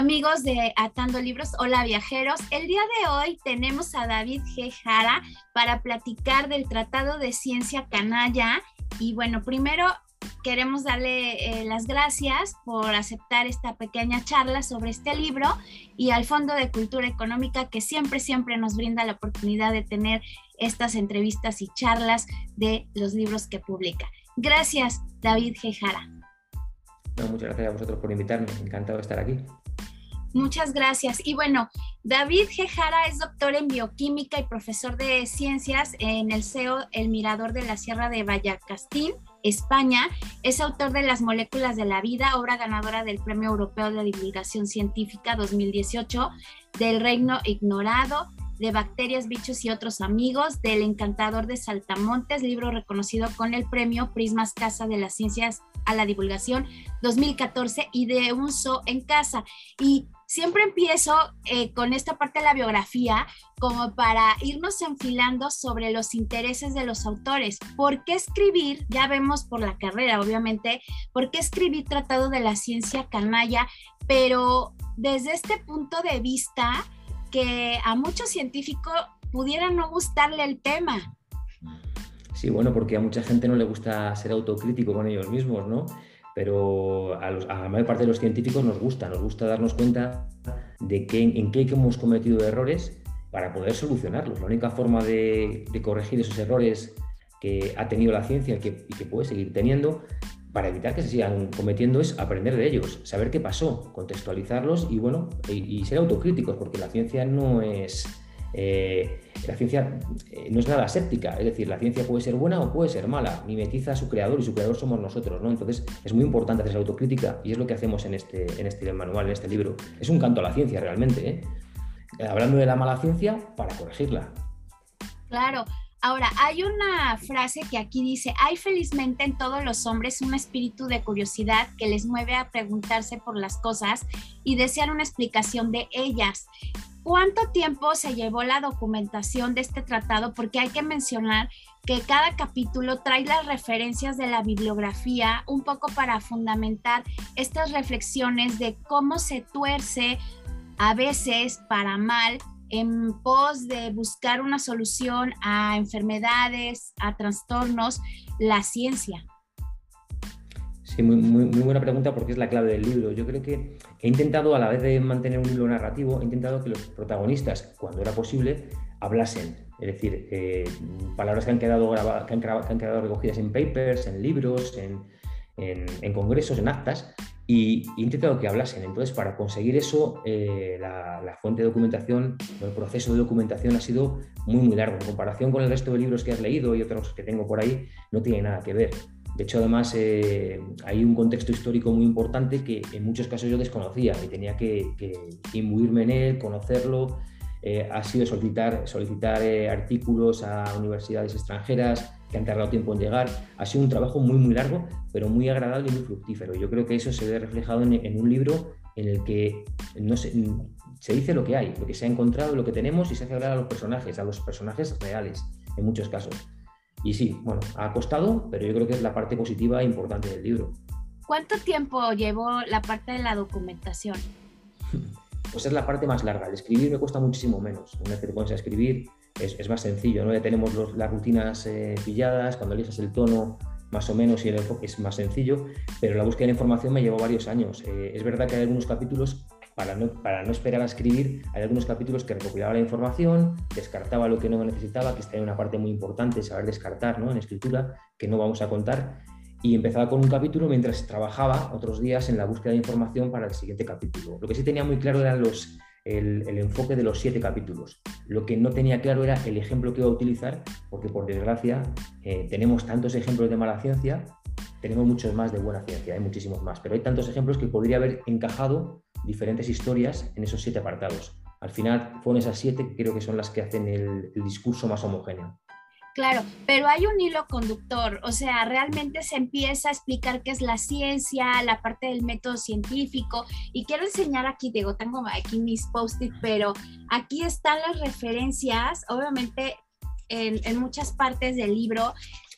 amigos de Atando Libros, hola viajeros. El día de hoy tenemos a David G. Jara para platicar del Tratado de Ciencia Canalla. Y bueno, primero queremos darle eh, las gracias por aceptar esta pequeña charla sobre este libro y al Fondo de Cultura Económica que siempre, siempre nos brinda la oportunidad de tener estas entrevistas y charlas de los libros que publica. Gracias, David G. Jara. muchas gracias a vosotros por invitarme, encantado de estar aquí. Muchas gracias. Y bueno, David Gejara es doctor en bioquímica y profesor de ciencias en el CEO El Mirador de la Sierra de Vallacastín, España. Es autor de Las moléculas de la vida, obra ganadora del Premio Europeo de Divulgación Científica 2018, del Reino Ignorado, de Bacterias, Bichos y otros amigos, del Encantador de Saltamontes, libro reconocido con el premio Prismas Casa de las Ciencias a la Divulgación 2014 y de Un Zoo en Casa. Y siempre empiezo eh, con esta parte de la biografía como para irnos enfilando sobre los intereses de los autores. ¿Por qué escribir? Ya vemos por la carrera, obviamente, ¿por qué escribir Tratado de la Ciencia Canalla? Pero desde este punto de vista que a muchos científicos pudiera no gustarle el tema. Sí, bueno, porque a mucha gente no le gusta ser autocrítico con ellos mismos, ¿no? Pero a, la mayor parte de los científicos nos gusta, nos gusta darnos cuenta de en qué hemos cometido errores para poder solucionarlos. La única forma de, corregir esos errores que ha tenido la ciencia y que, puede seguir teniendo para evitar que se sigan cometiendo es aprender de ellos, saber qué pasó, contextualizarlos y bueno, y ser autocríticos, porque la ciencia no es eh, la ciencia eh, no es nada séptica, es decir, la ciencia puede ser buena o puede ser mala, mimetiza a su creador y su creador somos nosotros, ¿no? Entonces es muy importante hacer autocrítica y es lo que hacemos en este, en este manual, en este libro. Es un canto a la ciencia realmente, ¿eh? hablando de la mala ciencia para corregirla. Claro, Ahora, hay una frase que aquí dice, hay felizmente en todos los hombres un espíritu de curiosidad que les mueve a preguntarse por las cosas y desear una explicación de ellas. ¿Cuánto tiempo se llevó la documentación de este tratado? Porque hay que mencionar que cada capítulo trae las referencias de la bibliografía un poco para fundamentar estas reflexiones de cómo se tuerce a veces para mal en pos de buscar una solución a enfermedades, a trastornos, la ciencia. Sí, muy, buena pregunta porque es la clave del libro. Yo creo que he intentado, a la vez de mantener un libro narrativo, he intentado que los protagonistas, cuando era posible, hablasen. Es decir, eh, palabras que han, quedado que, han, quedado recogidas en papers, en libros, en, en, congresos, en actas, y he intentado que hablasen. Entonces, para conseguir eso, eh, la, la, fuente de documentación, el proceso de documentación ha sido muy, muy largo. En comparación con el resto de libros que has leído y otros que tengo por ahí, no tiene nada que ver. De hecho, además, eh, hay un contexto histórico muy importante que en muchos casos yo desconocía y tenía que, imbuirme en él, conocerlo. Eh, ha sido solicitar, solicitar eh, artículos a universidades extranjeras que han tardado tiempo en llegar. Ha sido un trabajo muy, muy largo, pero muy agradable y muy fructífero. Yo creo que eso se ve reflejado en, un libro en el que no se, se dice lo que hay, lo que se ha encontrado, lo que tenemos y se hace hablar a los personajes, a los personajes reales, en muchos casos. Y sí, bueno, ha costado, pero yo creo que es la parte positiva e importante del libro. ¿Cuánto tiempo llevó la parte de la documentación? Pues es la parte más larga. El escribir me cuesta muchísimo menos. Una vez que te pones a escribir es, más sencillo, ¿no? Ya tenemos las rutinas eh, pilladas, cuando eliges el tono más o menos y el enfoque es más sencillo, pero la búsqueda de información me llevó varios años. Eh, es verdad que hay algunos capítulos para no, esperar a escribir, hay algunos capítulos que recopilaba la información, descartaba lo que no necesitaba, que está en una parte muy importante, saber descartar ¿no? en escritura, que no vamos a contar, y empezaba con un capítulo mientras trabajaba otros días en la búsqueda de información para el siguiente capítulo. Lo que sí tenía muy claro era los, el, enfoque de los siete capítulos. Lo que no tenía claro era el ejemplo que iba a utilizar, porque por desgracia eh, tenemos tantos ejemplos de mala ciencia, tenemos muchos más de buena ciencia, hay muchísimos más, pero hay tantos ejemplos que podría haber encajado diferentes historias en esos siete apartados. Al final fueron esas siete que creo que son las que hacen el, discurso más homogéneo. Claro, pero hay un hilo conductor, o sea, realmente se empieza a explicar qué es la ciencia, la parte del método científico, y quiero enseñar aquí, digo, tengo aquí mis post-it, pero aquí están las referencias, obviamente en, en, muchas partes del libro,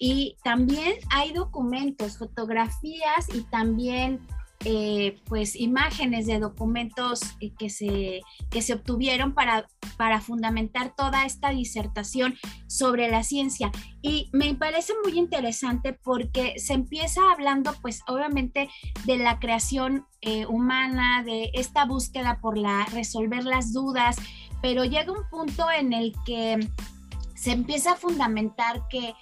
y también hay documentos, fotografías y también eh, pues imágenes de documentos que, se, que se obtuvieron para, para fundamentar toda esta disertación sobre la ciencia. Y me parece muy interesante porque se empieza hablando pues obviamente de la creación eh, humana, de esta búsqueda por la, resolver las dudas, pero llega un punto en el que se empieza a fundamentar que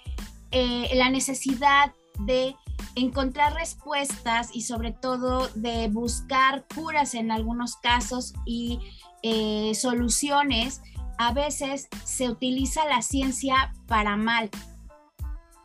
la necesidad de encontrar respuestas y sobre todo de buscar curas en algunos casos y eh, soluciones, a veces se utiliza la ciencia para mal.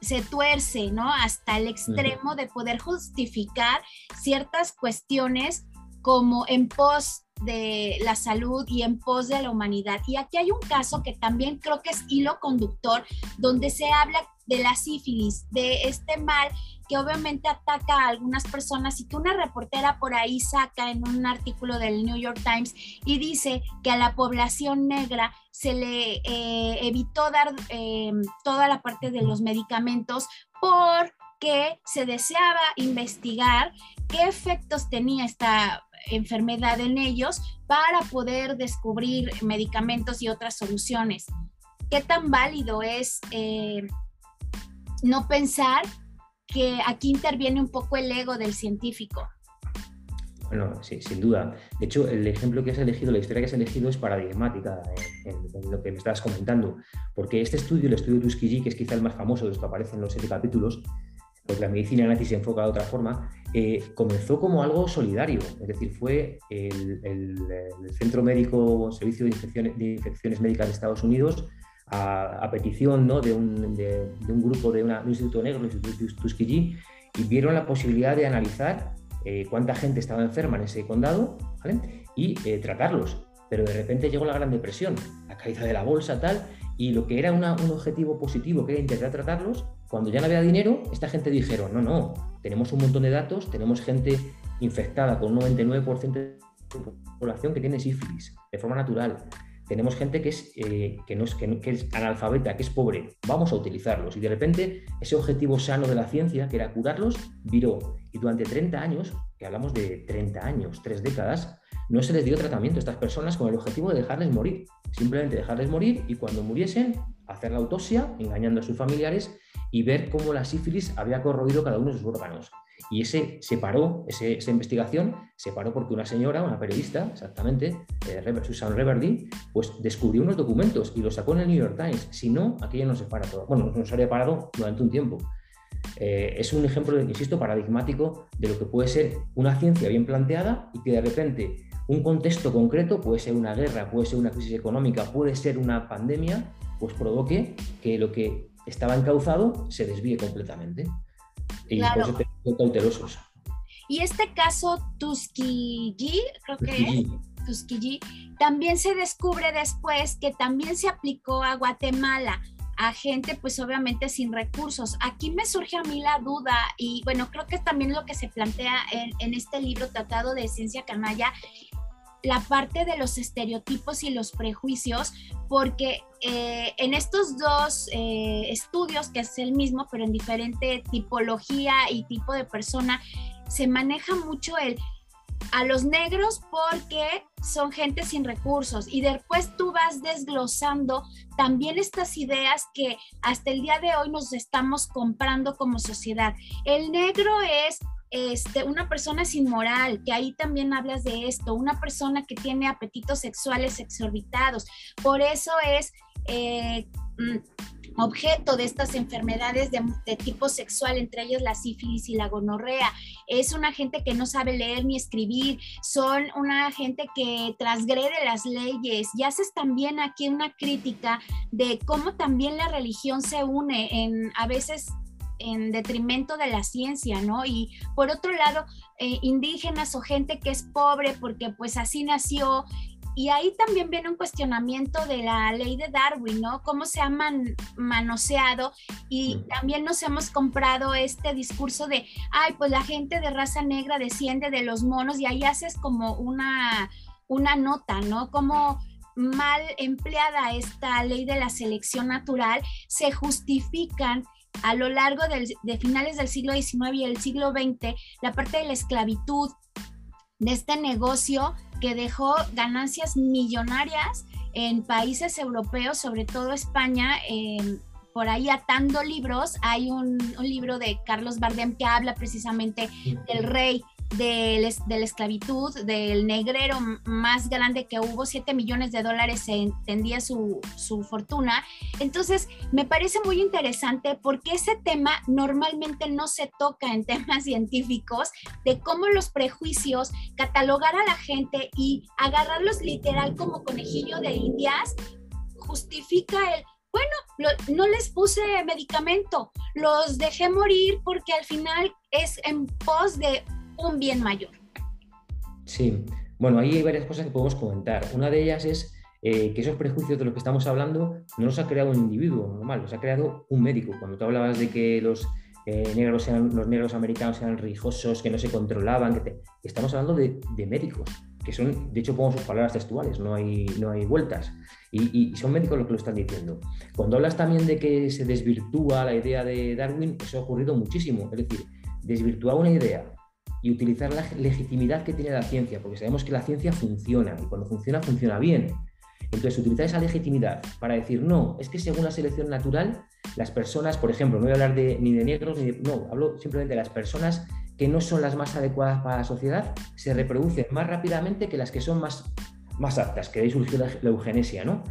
Se tuerce, ¿no? Hasta el extremo de poder justificar ciertas cuestiones como en pos de la salud y en pos de la humanidad. Y aquí hay un caso que también creo que es hilo conductor, donde se habla de la sífilis, de este mal que obviamente ataca a algunas personas y que una reportera por ahí saca en un artículo del New York Times y dice que a la población negra se le eh, evitó dar eh, toda la parte de los medicamentos porque se deseaba investigar qué efectos tenía esta enfermedad en ellos para poder descubrir medicamentos y otras soluciones. ¿Qué tan válido es eh, no pensar que aquí interviene un poco el ego del científico. Bueno, sí, sin duda. De hecho, el ejemplo que has elegido, la historia que has elegido es paradigmática en, lo que me estabas comentando, porque este estudio, el estudio de Tuskegee, que es quizá el más famoso de los que aparecen en los siete capítulos, porque la medicina nazi se enfoca de otra forma, eh, comenzó como algo solidario, es decir, fue el, Centro Médico, Servicio de Infecciones, de Infecciones Médicas de Estados Unidos, a, petición ¿no? de, un, de, un, grupo de, un instituto negro, el Instituto Tuskegee, y vieron la posibilidad de analizar eh, cuánta gente estaba enferma en ese condado y eh, tratarlos. Pero de repente llegó la Gran Depresión, la caída de la bolsa, tal, y lo que era un objetivo positivo, que era intentar tratarlos, cuando ya no había dinero, esta gente dijeron, no, no, tenemos un montón de datos, tenemos gente infectada con un 99% de población que tiene sífilis de forma natural tenemos gente que es, eh, que, no es, que, es analfabeta, que es pobre, vamos a utilizarlos. Y de repente ese objetivo sano de la ciencia, que era curarlos, viró. Y durante 30 años, que hablamos de 30 años, tres décadas, no se les dio tratamiento a estas personas con el objetivo de dejarles morir. Simplemente dejarles morir y cuando muriesen, hacer la autopsia, engañando a sus familiares y ver cómo la sífilis había corroído cada uno de sus órganos. Y ese se paró, esa investigación se paró porque una señora, una periodista, exactamente, eh, Susan Reverdy, pues descubrió unos documentos y los sacó en el New York Times. Si no, aquello no se para todo. Bueno, no se habría parado durante un tiempo. Eh, es un ejemplo, insisto, paradigmático de lo que puede ser una ciencia bien planteada y que de repente un contexto concreto, puede ser una guerra, puede ser una crisis económica, puede ser una pandemia, pues provoque que lo que estaba encauzado se desvíe completamente. Y claro. por eso cautelosos. Y este caso Tuskegee, creo que Tuskegee, también se descubre después que también se aplicó a Guatemala a gente pues obviamente sin recursos. Aquí me surge a mí la duda y bueno, creo que es también lo que se plantea en, en este libro Tratado de Ciencia Canalla, la parte de los estereotipos y los prejuicios, porque eh, en estos dos eh, estudios, que es el mismo, pero en diferente tipología y tipo de persona, se maneja mucho el a los negros porque son gente sin recursos y después tú vas desglosando también estas ideas que hasta el día de hoy nos estamos comprando como sociedad. El negro es este, una persona sin moral, que ahí también hablas de esto, una persona que tiene apetitos sexuales exorbitados. Por eso es eh, mm, objeto de estas enfermedades de, tipo sexual, entre ellas la sífilis y la gonorrea. Es una gente que no sabe leer ni escribir, son una gente que transgrede las leyes. Y haces también aquí una crítica de cómo también la religión se une en a veces en detrimento de la ciencia, ¿no? Y por otro lado, eh, indígenas o gente que es pobre porque pues así nació. Y ahí también viene un cuestionamiento de la ley de Darwin, ¿no? Cómo se ha manoseado y también nos hemos comprado este discurso de, ay, pues la gente de raza negra desciende de los monos y ahí haces como una, una nota, ¿no? Como mal empleada esta ley de la selección natural, se justifican a lo largo de finales del siglo XIX y el siglo XX, la parte de la esclavitud, de este negocio que dejó ganancias millonarias en países europeos, sobre todo España, por ahí atando libros. Hay un, un, libro de Carlos Bardem que habla precisamente del rey de, la esclavitud, del negrero más grande que hubo, 7 millones de dólares se entendía su, su, fortuna. Entonces, me parece muy interesante porque ese tema normalmente no se toca en temas científicos, de cómo los prejuicios, catalogar a la gente y agarrarlos literal como conejillo de indias, justifica el, bueno, no les puse medicamento, los dejé morir porque al final es en pos de un bien mayor. Sí, bueno, ahí hay varias cosas que podemos comentar. Una de ellas es eh, que esos prejuicios de los que estamos hablando no los ha creado un individuo normal, los ha creado un médico. Cuando tú hablabas de que los eh, negros sean, los negros americanos eran religiosos, que no se controlaban, que estamos hablando de, médicos, que son, de hecho, pongo sus palabras textuales, no hay, no hay vueltas. Y, son médicos los que lo están diciendo. Cuando hablas también de que se desvirtúa la idea de Darwin, eso ha ocurrido muchísimo. Es decir, desvirtuar una idea y utilizar la legitimidad que tiene la ciencia, porque sabemos que la ciencia funciona y cuando funciona, funciona bien. Entonces, utilizar esa legitimidad para decir, no, es que según la selección natural, las personas, por ejemplo, no voy a hablar de, ni de negros, ni de, no, hablo simplemente de las personas que no son las más adecuadas para la sociedad, se reproducen más rápidamente que las que son más, más aptas, que ahí surgió la, eugenesia, ¿no?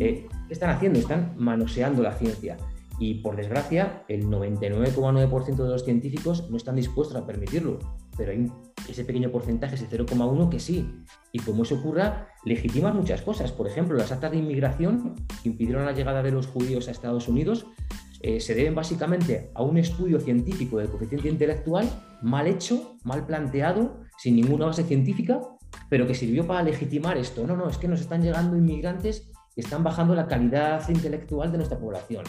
Eh, ¿Qué están haciendo? Están manoseando la ciencia. Y por desgracia, el 99,9% de los científicos no están dispuestos a permitirlo, pero hay ese pequeño porcentaje, ese 0,1 que sí. Y como eso ocurra, legitiman muchas cosas. Por ejemplo, las actas de inmigración que impidieron la llegada de los judíos a Estados Unidos eh, se deben básicamente a un estudio científico del coeficiente intelectual mal hecho, mal planteado, sin ninguna base científica, pero que sirvió para legitimar esto. No, no, es que nos están llegando inmigrantes y están bajando la calidad intelectual de nuestra población.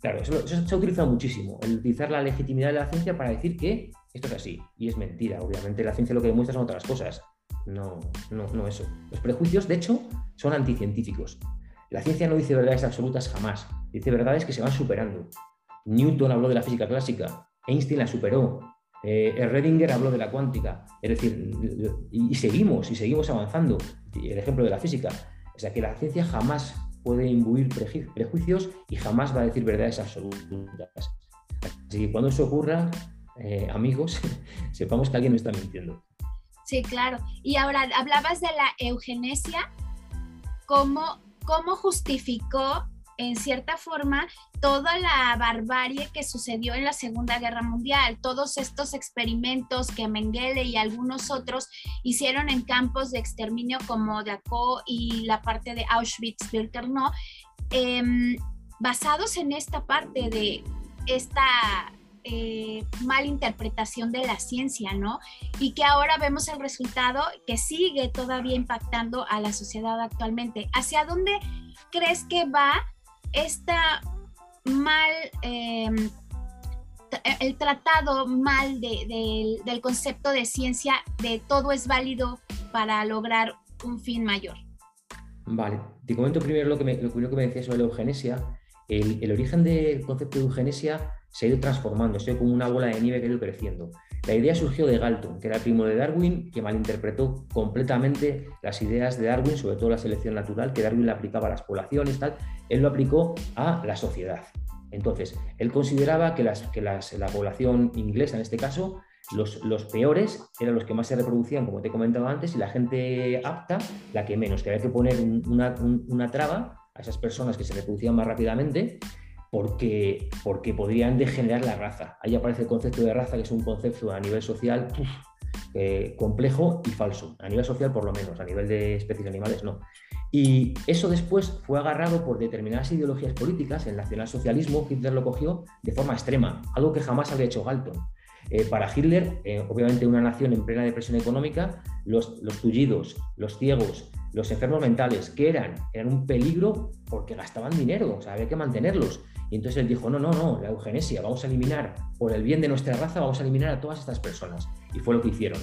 Claro, eso, se ha utilizado muchísimo, el utilizar la legitimidad de la ciencia para decir que esto es así. Y es mentira. Obviamente la ciencia lo que demuestra son otras cosas. No, no, no eso. Los prejuicios, de hecho, son anticientíficos. La ciencia no dice verdades absolutas jamás. Dice verdades que se van superando. Newton habló de la física clásica. Einstein la superó. Eh, Redinger habló de la cuántica. Es decir, y, seguimos, y seguimos avanzando. El ejemplo de la física. O sea, que la ciencia jamás puede imbuir prejuicios y jamás va a decir verdades absolutas. Así que cuando eso ocurra, eh, amigos, sepamos que alguien nos está mintiendo. Sí, claro. Y ahora hablabas de la eugenesia, ¿cómo, cómo justificó en cierta forma toda la barbarie que sucedió en la Segunda Guerra Mundial, todos estos experimentos que Mengele y algunos otros hicieron en campos de exterminio como Dachau y la parte de Auschwitz-Birkenau, em, basados en esta parte de esta eh, malinterpretación de la ciencia, ¿no? Y que ahora vemos el resultado que sigue todavía impactando a la sociedad actualmente. ¿Hacia dónde crees que va esta mal, em, el tratado mal del concepto de ciencia de todo es válido para lograr un fin mayor. Vale, te comento primero lo que me, lo que me decías sobre la eugenesia. El, el, origen del concepto de eugenesia se ha ido transformando, se ha como una bola de nieve que ha ido creciendo. La idea surgió de Galton, que era primo de Darwin, que malinterpretó completamente las ideas de Darwin, sobre todo la selección natural, que Darwin le aplicaba a las poblaciones, tal. Él lo aplicó a la sociedad. Entonces, él consideraba que, las, que la población inglesa, en este caso, los, los, peores eran los que más se reproducían, como te he comentado antes, y la gente apta, la que menos, que había que poner una, una traba a esas personas que se reproducían más rápidamente porque, porque podrían degenerar la raza. Ahí aparece el concepto de raza, que es un concepto a nivel social eh, complejo y falso. A nivel social, por lo menos, a nivel de especies animales, no. Y eso después fue agarrado por determinadas ideologías políticas. El nacionalsocialismo, Hitler lo cogió de forma extrema, algo que jamás había hecho Galton. Eh, para Hitler, eh, obviamente una nación en plena depresión económica, los, los tullidos, los ciegos, los enfermos mentales, ¿qué eran? Eran un peligro porque gastaban dinero, o sea, había que mantenerlos. Y entonces él dijo, no, no, no, la eugenesia, vamos a eliminar, por el bien de nuestra raza, vamos a eliminar a todas estas personas. Y fue lo que hicieron.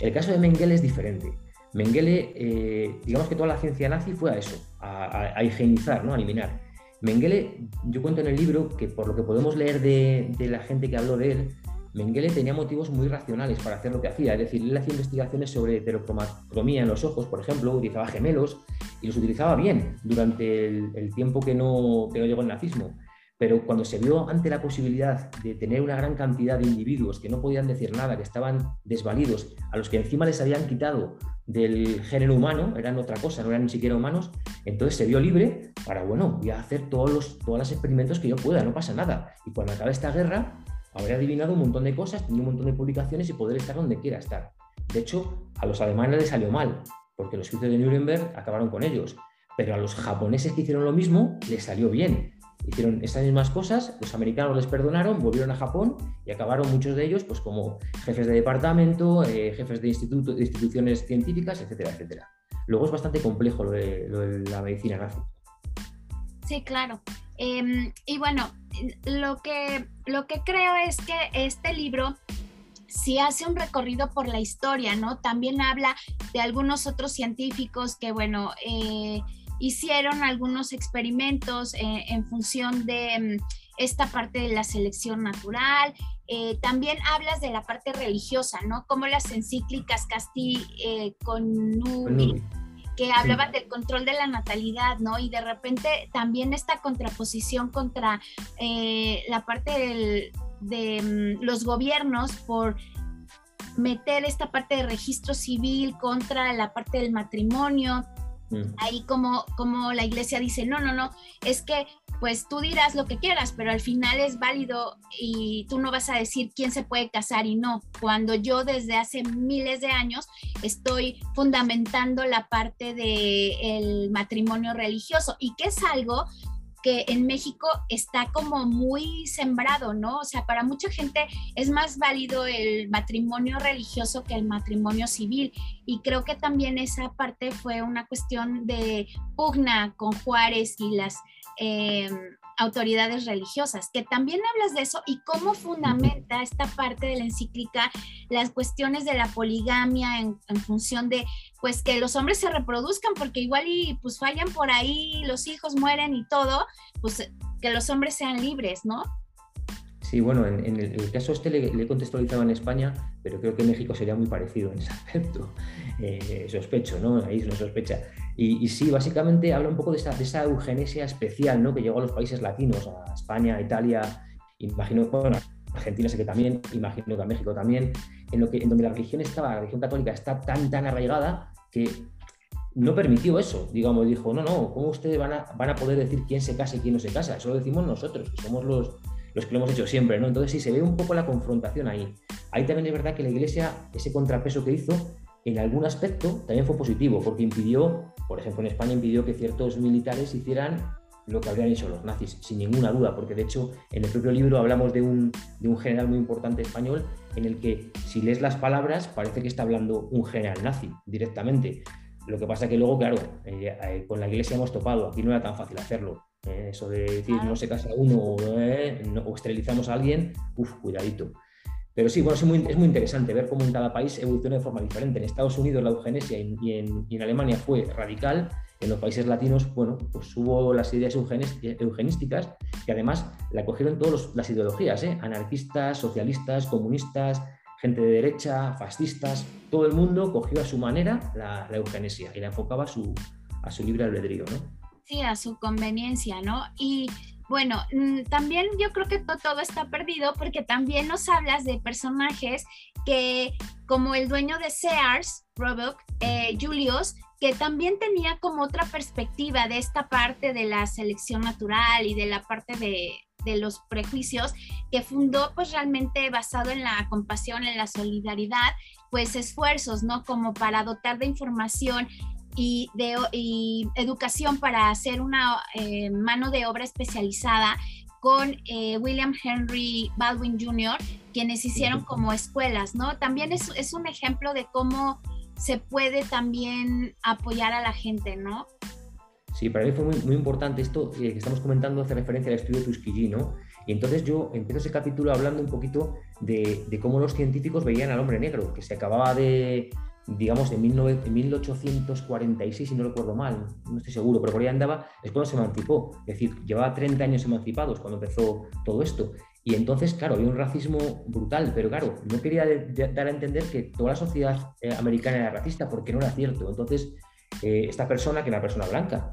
El caso de Mengele es diferente. Mengele, eh, digamos que toda la ciencia nazi fue a eso, a, higienizar, ¿no? a eliminar. Mengele, yo cuento en el libro que por lo que podemos leer de, la gente que habló de él, Mengele tenía motivos muy racionales para hacer lo que hacía, es decir, él hacía investigaciones sobre heterocromía en los ojos, por ejemplo, utilizaba gemelos y los utilizaba bien durante el, tiempo que no, que no llegó el nazismo. Pero cuando se vio ante la posibilidad de tener una gran cantidad de individuos que no podían decir nada, que estaban desvalidos, a los que encima les habían quitado del género humano, eran otra cosa, no eran ni siquiera humanos, entonces se vio libre para, bueno, voy a hacer todos los, todos los experimentos que yo pueda, no pasa nada. Y cuando acabe esta guerra, habré adivinado un montón de cosas, tenido un montón de publicaciones y poder estar donde quiera estar. De hecho, a los alemanes les salió mal, porque los juicios de Nuremberg acabaron con ellos, pero a los japoneses que hicieron lo mismo les salió bien hicieron esas mismas cosas, los americanos les perdonaron, volvieron a Japón y acabaron muchos de ellos pues como jefes de departamento, eh, jefes de, instituto, de instituciones científicas, etcétera, etcétera. Luego es bastante complejo lo de, la medicina nazi. Sí, claro. Em, y bueno, lo que, lo que creo es que este libro sí hace un recorrido por la historia, ¿no? También habla de algunos otros científicos que, bueno, eh, hicieron algunos experimentos eh, en función de mm, esta parte de la selección natural. Eh, también hablas de la parte religiosa, ¿no? Como las encíclicas Casti eh, con Nubi, que hablaban del control de la natalidad, ¿no? Y de repente también esta contraposición contra la parte de mm, los gobiernos por meter esta parte de registro civil contra la parte del matrimonio. Ahí como, como la iglesia dice, no, no, no, es que pues tú dirás lo que quieras, pero al final es válido y tú no vas a decir quién se puede casar y no, cuando yo desde hace miles de años estoy fundamentando la parte del matrimonio religioso y que es algo que en México está como muy sembrado, ¿no? O sea, para mucha gente es más válido el matrimonio religioso que el matrimonio civil. Y creo que también esa parte fue una cuestión de pugna con Juárez y las... Eh, autoridades religiosas, que también hablas de eso y cómo fundamenta esta parte de la encíclica las cuestiones de la poligamia en, función de pues que los hombres se reproduzcan porque igual y pues fallan por ahí, los hijos mueren y todo, pues que los hombres sean libres, ¿no? Sí, bueno, en, el, caso este le, he contextualizado en España, pero creo que México sería muy parecido en ese aspecto. Eh, sospecho, ¿no? Ahí se sospecha. Y, sí, básicamente habla un poco de esa, de esa eugenesia especial, ¿no? Que llegó a los países latinos, a España, a Italia, imagino, bueno, Argentina sé que también, imagino que a México también, en, lo que, en donde la religión estaba, la religión católica está tan, tan arraigada que no permitió eso, digamos, dijo, no, no, ¿cómo ustedes van a, van a poder decir quién se casa y quién no se casa? Eso lo decimos nosotros, que somos los, los que lo hemos hecho siempre, ¿no? Entonces sí, se ve un poco la confrontación ahí. Ahí también es verdad que la Iglesia, ese contrapeso que hizo, en algún aspecto también fue positivo, porque impidió, por ejemplo, en España impidió que ciertos militares hicieran lo que habrían hecho los nazis, sin ninguna duda, porque de hecho en el propio libro hablamos de un, de un general muy importante español en el que si lees las palabras parece que está hablando un general nazi directamente. Lo que pasa que luego, claro, eh, eh, con la iglesia hemos topado, aquí no era tan fácil hacerlo. Eh, eso de decir no se casa uno o, esterilizamos a alguien, uff, cuidadito. Pero sí, bueno, es muy, es muy, interesante ver cómo en cada país evoluciona de forma diferente. En Estados Unidos la eugenesia y en, y en, Alemania fue radical. En los países latinos, bueno, pues hubo las ideas eugenísticas que además la cogieron todas las ideologías, ¿eh? anarquistas, socialistas, comunistas, gente de derecha, fascistas, todo el mundo cogió a su manera la, la eugenesia y la enfocaba a su, a su libre albedrío. Sí, a su conveniencia, ¿no? Y bueno, mm, también yo creo que todo, está perdido porque también nos hablas de personajes que, como el dueño de Sears, Roebuck, eh, Julius, que también tenía como otra perspectiva de esta parte de la selección natural y de la parte de, de los prejuicios que fundó pues realmente basado en la compasión, en la solidaridad, pues esfuerzos, ¿no? Como para dotar de información y, de, educación para hacer una eh, mano de obra especializada con eh, William Henry Baldwin Jr., quienes hicieron como escuelas, ¿no? También es, es, un ejemplo de cómo se puede también apoyar a la gente, ¿no? Sí, para mí fue muy, muy importante esto eh, que estamos comentando, hace referencia al estudio de Tuskegee, ¿no? Y entonces yo empiezo ese capítulo hablando un poquito de, de, cómo los científicos veían al hombre negro, que se acababa de, digamos, de 1846, si no recuerdo mal, no estoy seguro, pero por ahí andaba, es cuando se emancipó. Es decir, llevaba 30 años emancipados cuando empezó todo esto. Y entonces, claro, había un racismo brutal, pero claro, no quería dar a entender que toda la sociedad eh, americana era racista, porque no era cierto. Entonces, eh, esta persona, que era una persona blanca,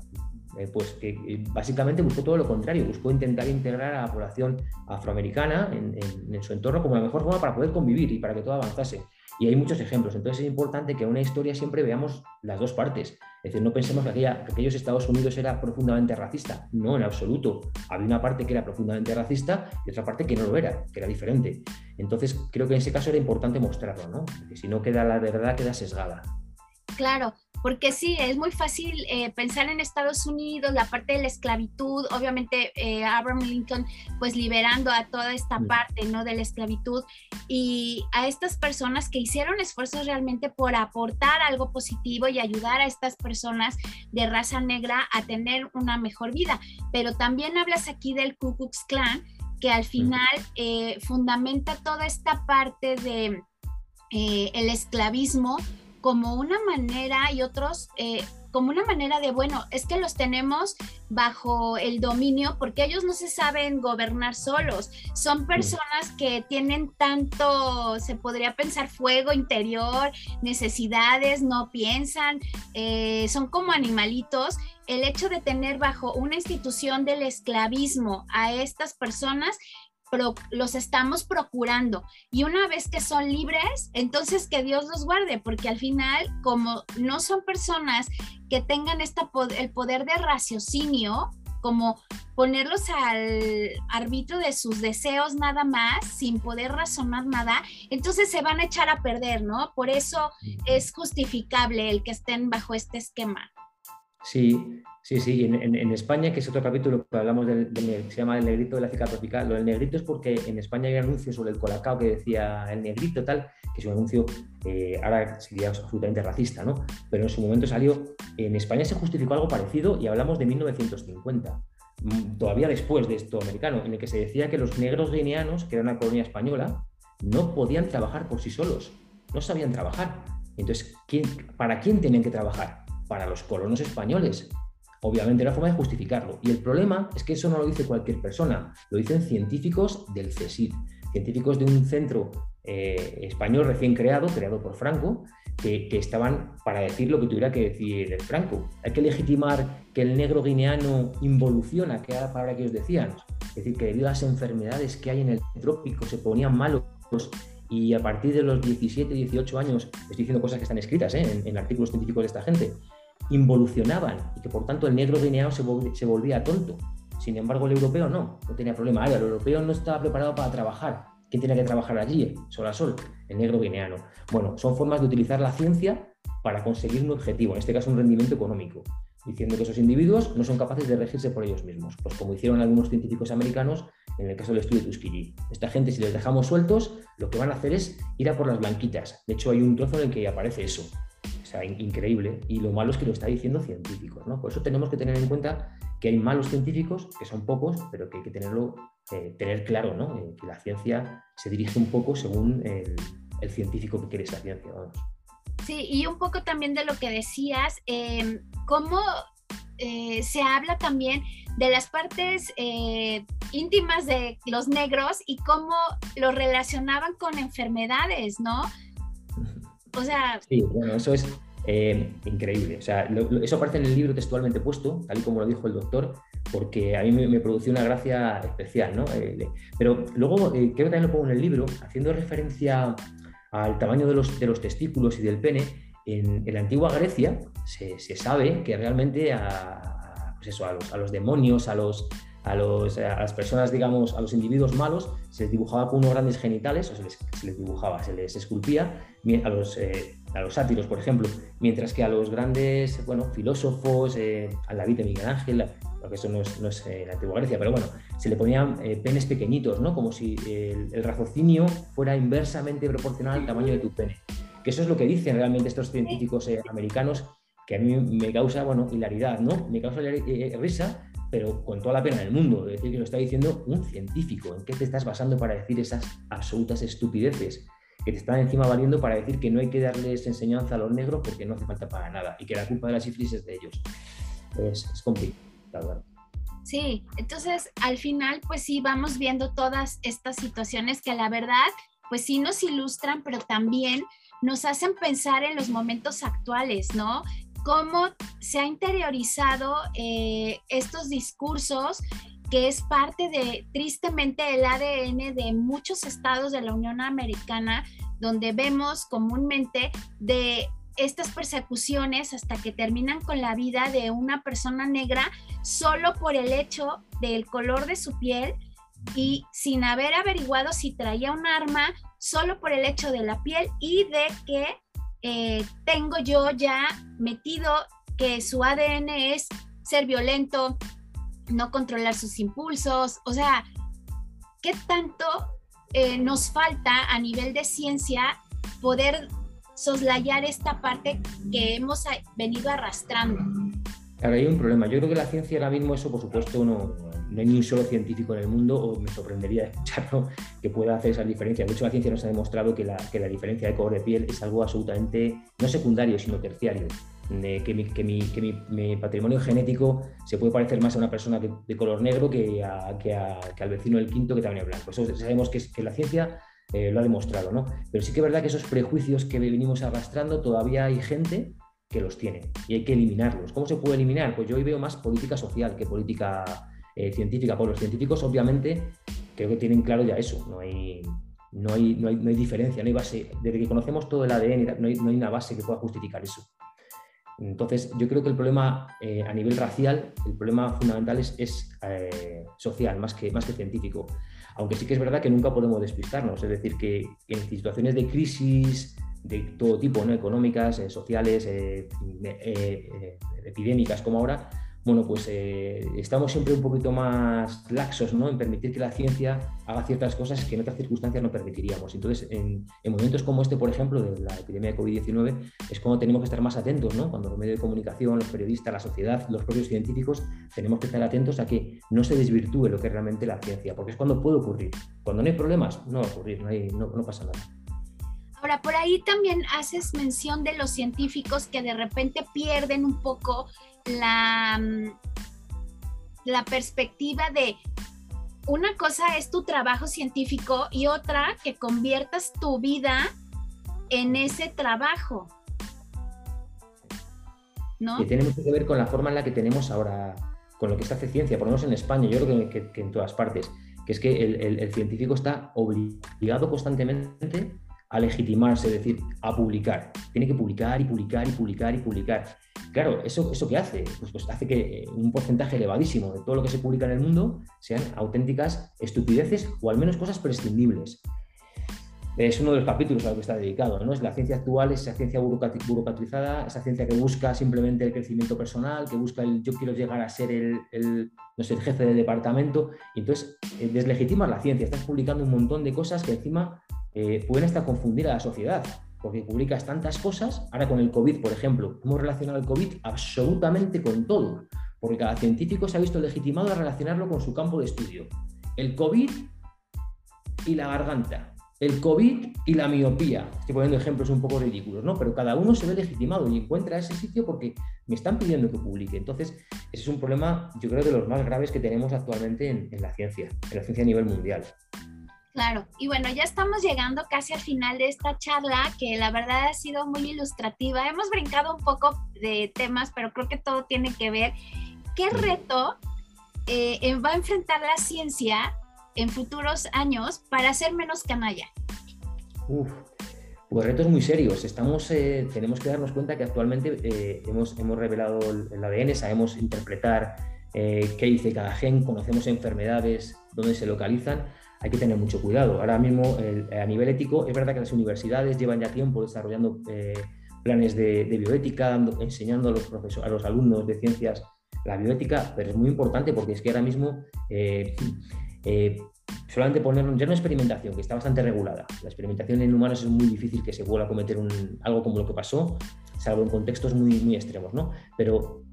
eh, pues que básicamente buscó todo lo contrario, buscó intentar integrar a la población afroamericana en, en, su entorno como la mejor forma para poder convivir y para que todo avanzase. Y hay muchos ejemplos. Entonces es importante que en una historia siempre veamos las dos partes. Es decir, no pensemos que, aquella, que aquellos Estados Unidos era profundamente racista. No, en absoluto. Había una parte que era profundamente racista y otra parte que no lo era, que era diferente. Entonces creo que en ese caso era importante mostrarlo, ¿no? Porque si no queda la verdad, queda sesgada. Claro, porque sí, es muy fácil eh, pensar en Estados Unidos, la parte de la esclavitud, obviamente eh, Abraham Lincoln pues liberando a toda esta parte, ¿no? De la esclavitud y a estas personas que hicieron esfuerzos realmente por aportar algo positivo y ayudar a estas personas de raza negra a tener una mejor vida. Pero también hablas aquí del Ku Klux Klan, que al final eh, fundamenta toda esta parte de el esclavismo como una manera y otros eh, como una manera de, bueno, es que los tenemos bajo el dominio porque ellos no se saben gobernar solos. Son personas que tienen tanto, se podría pensar, fuego interior, necesidades, no piensan, eh, son como animalitos. El hecho de tener bajo una institución del esclavismo a estas personas los estamos procurando. Y una vez que son libres, entonces que Dios los guarde, porque al final, como no son personas que tengan esta, el poder de raciocinio, como ponerlos al arbitrio de sus deseos nada más, sin poder razonar nada, entonces se van a echar a perder, ¿no? Por eso es justificable el que estén bajo este esquema. Sí, sí, sí. En, España, que es otro capítulo que hablamos del, se llama El negrito de la África tropical. Lo del negrito es porque en España hay un anuncio sobre el colacao que decía el negrito tal, que es un anuncio, eh, ahora sería absolutamente racista, ¿no? Pero en su momento salió, en España se justificó algo parecido y hablamos de 1950 mm, todavía después de esto americano, en el que se decía que los negros guineanos, que era una colonia española, no podían trabajar por sí solos, no sabían trabajar. Entonces, ¿para quién tenían que trabajar? Para los colonos españoles. Obviamente era forma de justificarlo. Y el problema es que eso no lo dice cualquier persona, lo dicen científicos del CSIC, científicos de un centro eh, español recién creado, creado por Franco, que, estaban para decir lo que tuviera que decir Franco. Hay que legitimar que el negro guineano involuciona, que era la palabra que ellos decían. Es decir, que debido a las enfermedades que hay en el trópico se ponían malos y a partir de los 17, 18 años, estoy diciendo cosas que están escritas ¿eh? en, artículos científicos de esta gente, involucionaban y que por tanto el negro guineano se, volvía tonto. Sin embargo, el europeo no, no tenía problema. Ahora, el europeo no estaba preparado para trabajar. ¿Quién tenía que trabajar allí? Sol a sol, el negro guineano. Bueno, son formas de utilizar la ciencia para conseguir un objetivo, en este caso un rendimiento económico diciendo que esos individuos no son capaces de regirse por ellos mismos, pues como hicieron algunos científicos americanos en el caso del estudio de Tuskegee. Esta gente, si les dejamos sueltos, lo que van a hacer es ir a por las blanquitas. De hecho, hay un trozo en el que aparece eso. Sea, increíble. Y lo malo es que lo está diciendo científicos, ¿no? Por eso tenemos que tener en cuenta que hay malos científicos, que son pocos, pero que hay que tenerlo, eh, tener claro, ¿no? Eh, que la ciencia se dirige un poco según el, científico que quiere esa ciencia, Sí, y un poco también de lo que decías, eh, cómo eh, se habla también de las partes eh, íntimas de los negros y cómo lo relacionaban con enfermedades, ¿no? Sí, bueno, eso es increíble. O sea, eso aparece en el libro textualmente puesto, tal y como lo dijo el doctor, porque a mí me, produció una gracia especial, ¿no? pero luego, creo que también lo pongo en el libro, haciendo referencia al tamaño de los, testículos y del pene, en, la antigua Grecia se, sabe que realmente a, pues eso, a, los, a los demonios, a, los, a, los, a las personas, digamos, a los individuos malos, se les dibujaba con unos grandes genitales, o se les, se dibujaba, se les esculpía, a los, eh, a los sátiros, por ejemplo, mientras que a los grandes bueno, filósofos, eh, a David de Miguel Ángel, porque eso no es, no es en la antigua Grecia, pero bueno, se le ponían eh, penes pequeñitos, ¿no? Como si el, raciocinio fuera inversamente proporcional al tamaño de tu pene. Que eso es lo que dicen realmente estos científicos eh, americanos, que a mí me causa, bueno, hilaridad, ¿no? Me causa eh, risa, pero con toda la pena del mundo, de decir que lo está diciendo un científico. ¿En qué te estás basando para decir esas absolutas estupideces? que te están encima valiendo para decir que no hay que darles enseñanza a los negros porque no hace falta para nada y que la culpa de la sífilis es de ellos. Es, es complicado. Sí, entonces al final pues sí vamos viendo todas estas situaciones que la verdad pues sí nos ilustran, pero también nos hacen pensar en los momentos actuales, ¿no? Cómo se ha interiorizado eh, estos discursos que es parte de, tristemente, el ADN de muchos estados de la Unión Americana, donde vemos comúnmente de estas persecuciones hasta que terminan con la vida de una persona negra solo por el hecho del color de su piel y sin haber averiguado si traía un arma solo por el hecho de la piel y de que eh, tengo yo ya metido que su ADN es ser violento, no controlar sus impulsos, o sea, ¿qué tanto eh, nos falta a nivel de ciencia poder soslayar esta parte que hemos venido arrastrando? Claro, hay un problema. Yo creo que la ciencia ahora mismo, eso por supuesto no, no hay ni un solo científico en el mundo, o me sorprendería escucharlo, que pueda hacer esas diferencias. De hecho, la ciencia nos ha demostrado que la, que la diferencia de color de piel es algo absolutamente, no secundario, sino terciario. que, mi, que, mi, que mi, patrimonio genético se puede parecer más a una persona de color negro que, a, que, al vecino del quinto que también es blanco. Eso sabemos que, que la ciencia eh, lo ha demostrado, ¿no? Pero sí que es verdad que esos prejuicios que venimos arrastrando, todavía hay gente que los tiene y hay que eliminarlos. ¿Cómo se puede eliminar? Pues yo hoy veo más política social que política eh, científica. Por los científicos, obviamente, creo que tienen claro ya eso. No hay, no hay, no hay, no hay diferencia, no hay base. Desde que conocemos todo el ADN, no hay, no hay una base que pueda justificar eso. Entonces, yo creo que el problema eh, a nivel racial, el problema fundamental es, es eh, social, más que, más que científico. Aunque sí que es verdad que nunca podemos despistarnos, es decir, que en situaciones de crisis de todo tipo, ¿no? económicas, sociales, epidémicas como ahora, bueno, pues eh, estamos siempre un poquito más laxos ¿no? en permitir que la ciencia haga ciertas cosas que en otras circunstancias no permitiríamos. Entonces, en, momentos como este, por ejemplo, de la epidemia de COVID-19, es cuando tenemos que estar más atentos, ¿no? cuando los medios de comunicación, los periodistas, la sociedad, los propios científicos, tenemos que estar atentos a que no se desvirtúe lo que es realmente la ciencia, porque es cuando puede ocurrir. Cuando no hay problemas, no va a ocurrir, no, no pasa nada. Ahora, por ahí también haces mención de los científicos que de repente pierden un poco la, mm, la perspectiva de una cosa es tu trabajo científico y otra que conviertas tu vida en ese trabajo. ¿No? Que tiene mucho que ver con la forma en la que tenemos ahora, con lo que se hace ciencia, por lo menos en España, yo creo que, en todas partes, que es que el científico está obligado constantemente a legitimarse, es decir, a publicar. Tiene que publicar y publicar y publicar y publicar. Claro, ¿eso, eso qué hace? Pues, pues, hace que eh, un porcentaje elevadísimo de todo lo que se publica en el mundo sean auténticas estupideces o al menos cosas prescindibles. Es uno de los capítulos a lo que está dedicado, ¿no? Es la ciencia actual, esa ciencia burocratizada, esa ciencia que busca simplemente el crecimiento personal, que busca el yo quiero llegar a ser el, no el jefe de departamento. Y entonces eh, deslegitima la ciencia, estás publicando un montón de cosas que encima eh, pueden hasta confundir a la sociedad porque publicas tantas cosas. Ahora con el COVID, por ejemplo, hemos relacionado el COVID absolutamente con todo, porque cada científico se ha visto legitimado a relacionarlo con su campo de estudio. El COVID y la garganta, el COVID y la miopía. Estoy poniendo ejemplos un poco ridículos, ¿no? Pero cada uno se ve legitimado y encuentra ese sitio porque me están pidiendo que publique. Entonces, ese es un problema, yo creo, de los más graves que tenemos actualmente en, en la ciencia, en la ciencia a nivel mundial. Claro, y bueno, ya estamos llegando casi al final de esta charla, que la verdad ha sido muy ilustrativa. Hemos brincado un poco de temas, pero creo que todo tiene que ver. ¿Qué reto eh, va a enfrentar la ciencia en futuros años para ser menos canalla? Uf, pues retos muy serios. Estamos, eh, tenemos que darnos cuenta que actualmente eh, hemos, hemos revelado el ADN, sabemos interpretar qué dice cada gen, conocemos enfermedades, dónde se localizan hay que tener mucho cuidado. Ahora mismo, a nivel ético, es verdad que las universidades llevan ya tiempo desarrollando eh, planes de, bioética, enseñando a los, profesores, a los alumnos de ciencias la bioética, pero es muy importante porque es que ahora mismo eh, eh, solamente poner ya una experimentación que está bastante regulada. La experimentación en humanos es muy difícil que se vuelva a cometer un, algo como lo que pasó, salvo en contextos muy, muy extremos, ¿no? Pero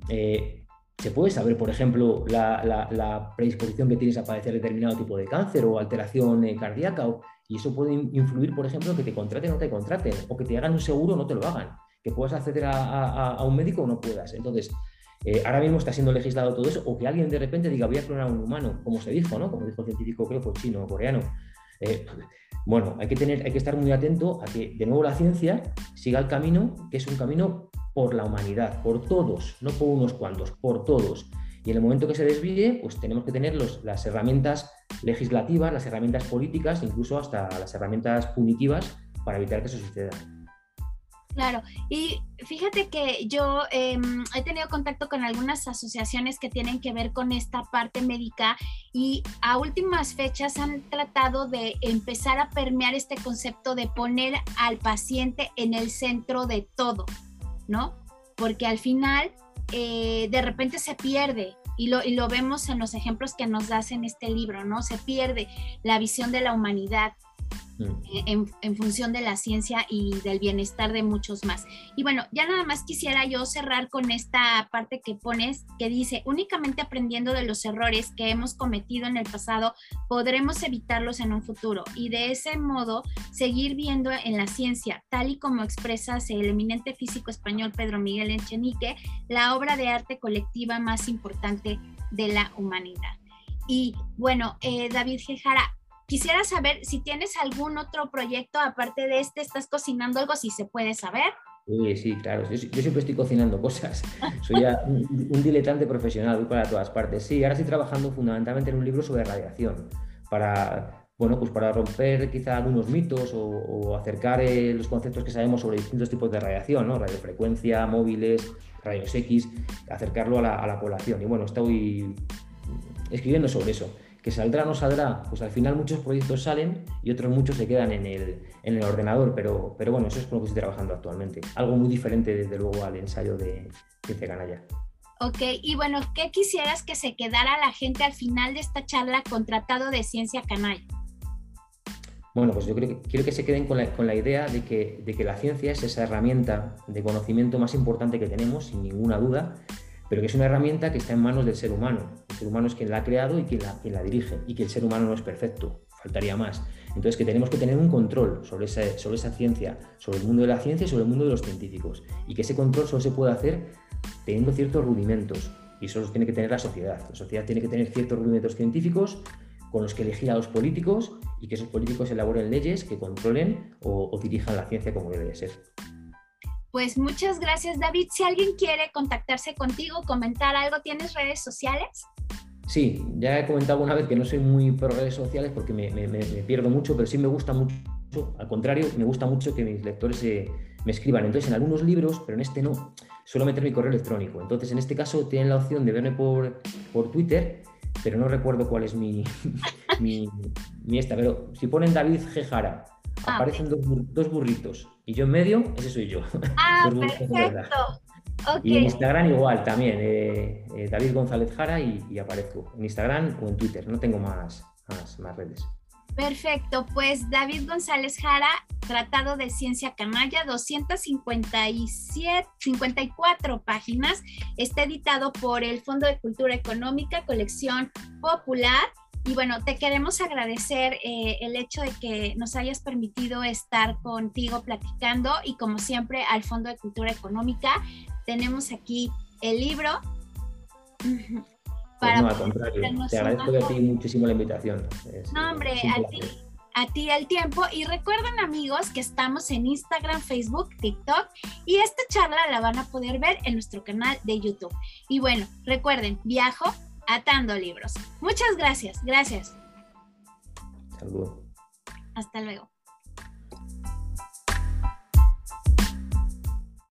se puede saber, por ejemplo, la, predisposición que tienes a padecer determinado tipo de cáncer o alteración eh, cardíaca, y eso puede influir, por ejemplo, que te contraten o no te contraten, o que te hagan un seguro o no te lo hagan, que puedas acceder a, un médico o no puedas. Entonces, eh, ahora mismo está siendo legislado todo eso, o que alguien de repente diga voy a clonar a un humano, como se dijo, ¿no? Como dijo el científico, creo que chino o coreano. Eh, bueno, hay que, tener, hay que estar muy atento a que, de nuevo, la ciencia siga el camino, que es un camino por la humanidad, por todos, no por unos cuantos, por todos. Y en el momento que se desvíe, pues tenemos que tener las herramientas legislativas, las herramientas políticas, incluso hasta las herramientas punitivas para evitar que eso suceda. Claro, y fíjate que yo em, he tenido contacto con algunas asociaciones que tienen que ver con esta parte médica y a últimas fechas han tratado de empezar a permear este concepto de poner al paciente en el centro de todo, Porque al final eh, de repente se pierde y lo, y lo vemos en los ejemplos que nos das en este libro, ¿no? Se pierde la visión de la humanidad, Mm. en, función de la ciencia y del bienestar de muchos más. Y bueno, ya nada más quisiera yo cerrar con esta parte que pones, que dice, únicamente aprendiendo de los errores que hemos cometido en el pasado, podremos evitarlos en un futuro y de ese modo seguir viendo en la ciencia, tal y como expresa el eminente físico español Pedro Miguel Echenique, la obra de arte colectiva más importante de la humanidad. Y bueno, eh, David Gejara, Quisiera saber si tienes algún otro proyecto aparte de este, estás cocinando algo, si se puede saber. Sí, sí, claro. Yo, siempre estoy cocinando cosas. Soy ya un, diletante profesional, voy para todas partes. Sí, ahora estoy trabajando fundamentalmente en un libro sobre radiación, para, bueno, pues para romper quizá algunos mitos o, acercar eh, los conceptos que sabemos sobre distintos tipos de radiación, ¿no? radiofrecuencia, móviles, rayos X, acercarlo a la población. Y bueno, estoy escribiendo sobre eso que saldrá o no saldrá, pues al final muchos proyectos salen y otros muchos se quedan en el, en el ordenador, pero, pero bueno, eso es con lo que estoy trabajando actualmente. Algo muy diferente desde luego al ensayo de Ciencia Canalla. Ok, y bueno, ¿qué quisieras que se quedara la gente al final de esta charla con Tratado de Ciencia Canalla? Bueno, pues yo creo que quiero que se queden con la, con la idea de que, de que la ciencia es esa herramienta de conocimiento más importante que tenemos, sin ninguna duda, pero que es una herramienta que está en manos del ser humano. El ser humano es quien la ha creado y quien la, quien la dirige, y que el ser humano no es perfecto, faltaría más. Entonces, que tenemos que tener un control sobre esa, sobre esa ciencia, sobre el mundo de la ciencia y sobre el mundo de los científicos, y que ese control solo se puede hacer teniendo ciertos rudimentos, y eso los tiene que tener la sociedad. La sociedad tiene que tener ciertos rudimentos científicos con los que elegir a los políticos y que esos políticos elaboren leyes que controlen o, o dirijan la ciencia como debe ser. Pues muchas gracias, David. Si alguien quiere contactarse contigo, comentar algo, ¿tienes redes sociales? Sí, ya he comentado una vez que no soy muy pro redes sociales porque me, pierdo mucho, pero sí me gusta mucho, al contrario, me gusta mucho que mis lectores me escriban. Entonces, en algunos libros, pero en este no, suelo meter mi correo electrónico. Entonces, en este caso, tienen la opción de verme por, por Twitter, pero no recuerdo cuál es mi, mi, esta. Pero si ponen David Gejara, ah, aparecen dos burritos y yo en medio, ese soy yo. Ah, perfecto. Y en Instagram igual también, eh, eh, David González Jara y, aparezco. En Instagram o en Twitter, no tengo más, más, redes. Perfecto, pues David González Jara, Tratado de Ciencia Canalla, 257, 54 páginas, está editado por el Fondo de Cultura Económica, colección popular. Y bueno, te queremos agradecer eh, el hecho de que nos hayas permitido estar contigo platicando y como siempre al Fondo de Cultura Económica tenemos aquí el libro. Pues no, al contrario, te agradezco a ti muchísimo la invitación. no, hombre, a ti, a ti el tiempo. Y recuerden amigos que estamos en Instagram, Facebook, TikTok y esta charla la van a poder ver en nuestro canal de YouTube. Y bueno, recuerden, viajo Atando Libros. Muchas gracias, gracias. Saludos. Hasta luego.